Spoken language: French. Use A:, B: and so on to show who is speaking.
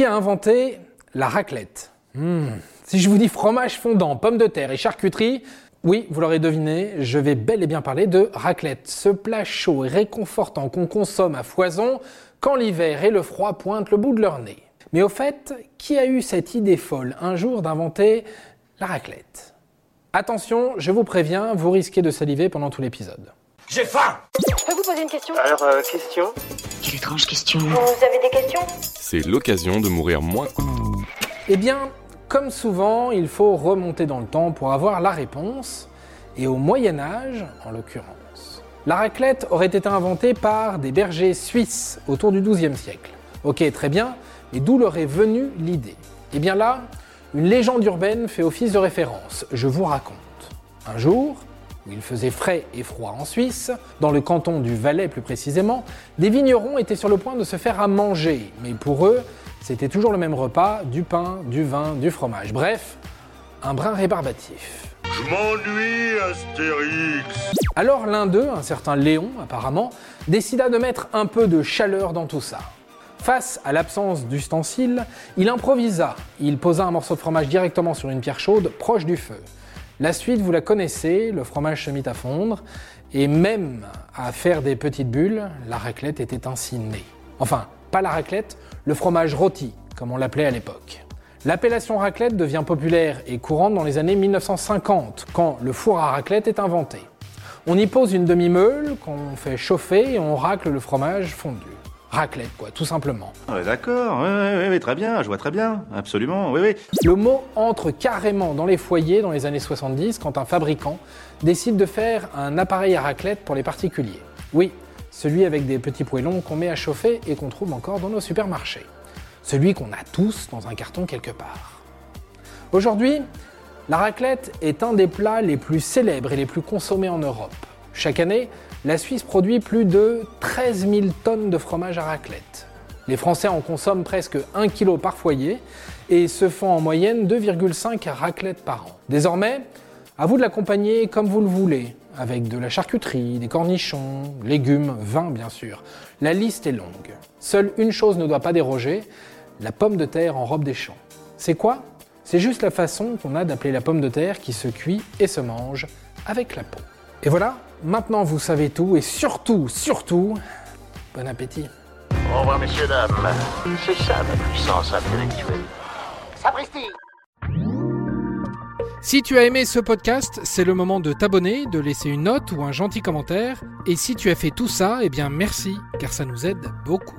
A: Qui a inventé la raclette Hmm. Si je vous dis fromage fondant, pommes de terre et charcuterie, oui, vous l'aurez deviné, je vais bel et bien parler de raclette, ce plat chaud et réconfortant qu'on consomme à foison quand l'hiver et le froid pointent le bout de leur nez. Mais au fait, qui a eu cette idée folle un jour d'inventer la raclette? Attention, je vous préviens, vous risquez de saliver pendant tout l'épisode.
B: J'ai faim
C: peux vous poser une question
D: Alors, euh, question
E: Quelle étrange question.
C: Vous avez des questions
F: C'est l'occasion de mourir moins.
A: Eh bien, comme souvent, il faut remonter dans le temps pour avoir la réponse, et au Moyen Âge, en l'occurrence. La raclette aurait été inventée par des bergers suisses autour du XIIe siècle. Ok, très bien, mais d'où leur est venue l'idée? Eh bien là, une légende urbaine fait office de référence. Je vous raconte. Un jour, où il faisait frais et froid en Suisse, dans le canton du Valais plus précisément, des vignerons étaient sur le point de se faire à manger, mais pour eux, c'était toujours le même repas, du pain, du vin, du fromage. Bref, un brin rébarbatif.
B: Je m'ennuie, Astérix
A: Alors l'un d'eux, un certain Léon apparemment, décida de mettre un peu de chaleur dans tout ça. Face à l'absence d'ustensiles, il improvisa. Il posa un morceau de fromage directement sur une pierre chaude proche du feu. La suite, vous la connaissez, le fromage se mit à fondre, et même à faire des petites bulles, la raclette était ainsi née. Enfin, pas la raclette, le fromage rôti, comme on l'appelait à l'époque. L'appellation raclette devient populaire et courante dans les années 1950, quand le four à raclette est inventé. On y pose une demi-meule qu'on fait chauffer et on racle le fromage fondu. Raclette, quoi, tout simplement.
G: Ouais, d'accord, très bien, je vois très bien, absolument, oui, oui.
A: Le mot entre carrément dans les foyers dans les années 70 quand un fabricant décide de faire un appareil à raclette pour les particuliers. Oui, celui avec des petits poêlons qu'on met à chauffer et qu'on trouve encore dans nos supermarchés. Celui qu'on a tous dans un carton quelque part. Aujourd'hui, la raclette est un des plats les plus célèbres et les plus consommés en Europe. Chaque année, la Suisse produit plus de 13 000 tonnes de fromage à raclette. Les Français en consomment presque 1 kg par foyer et se font en moyenne 2,5 raclettes par an. Désormais, à vous de l'accompagner comme vous le voulez, avec de la charcuterie, des cornichons, légumes, vin bien sûr. La liste est longue. Seule une chose ne doit pas déroger, la pomme de terre en robe des champs. C'est quoi? C'est juste la façon qu'on a d'appeler la pomme de terre qui se cuit et se mange avec la peau. Et voilà, maintenant vous savez tout et surtout, surtout, bon appétit.
D: Au revoir, messieurs, dames. C'est ça la puissance intellectuelle.
C: Sapristi
A: Si tu as aimé ce podcast, c'est le moment de t'abonner, de laisser une note ou un gentil commentaire. Et si tu as fait tout ça, eh bien merci, car ça nous aide beaucoup.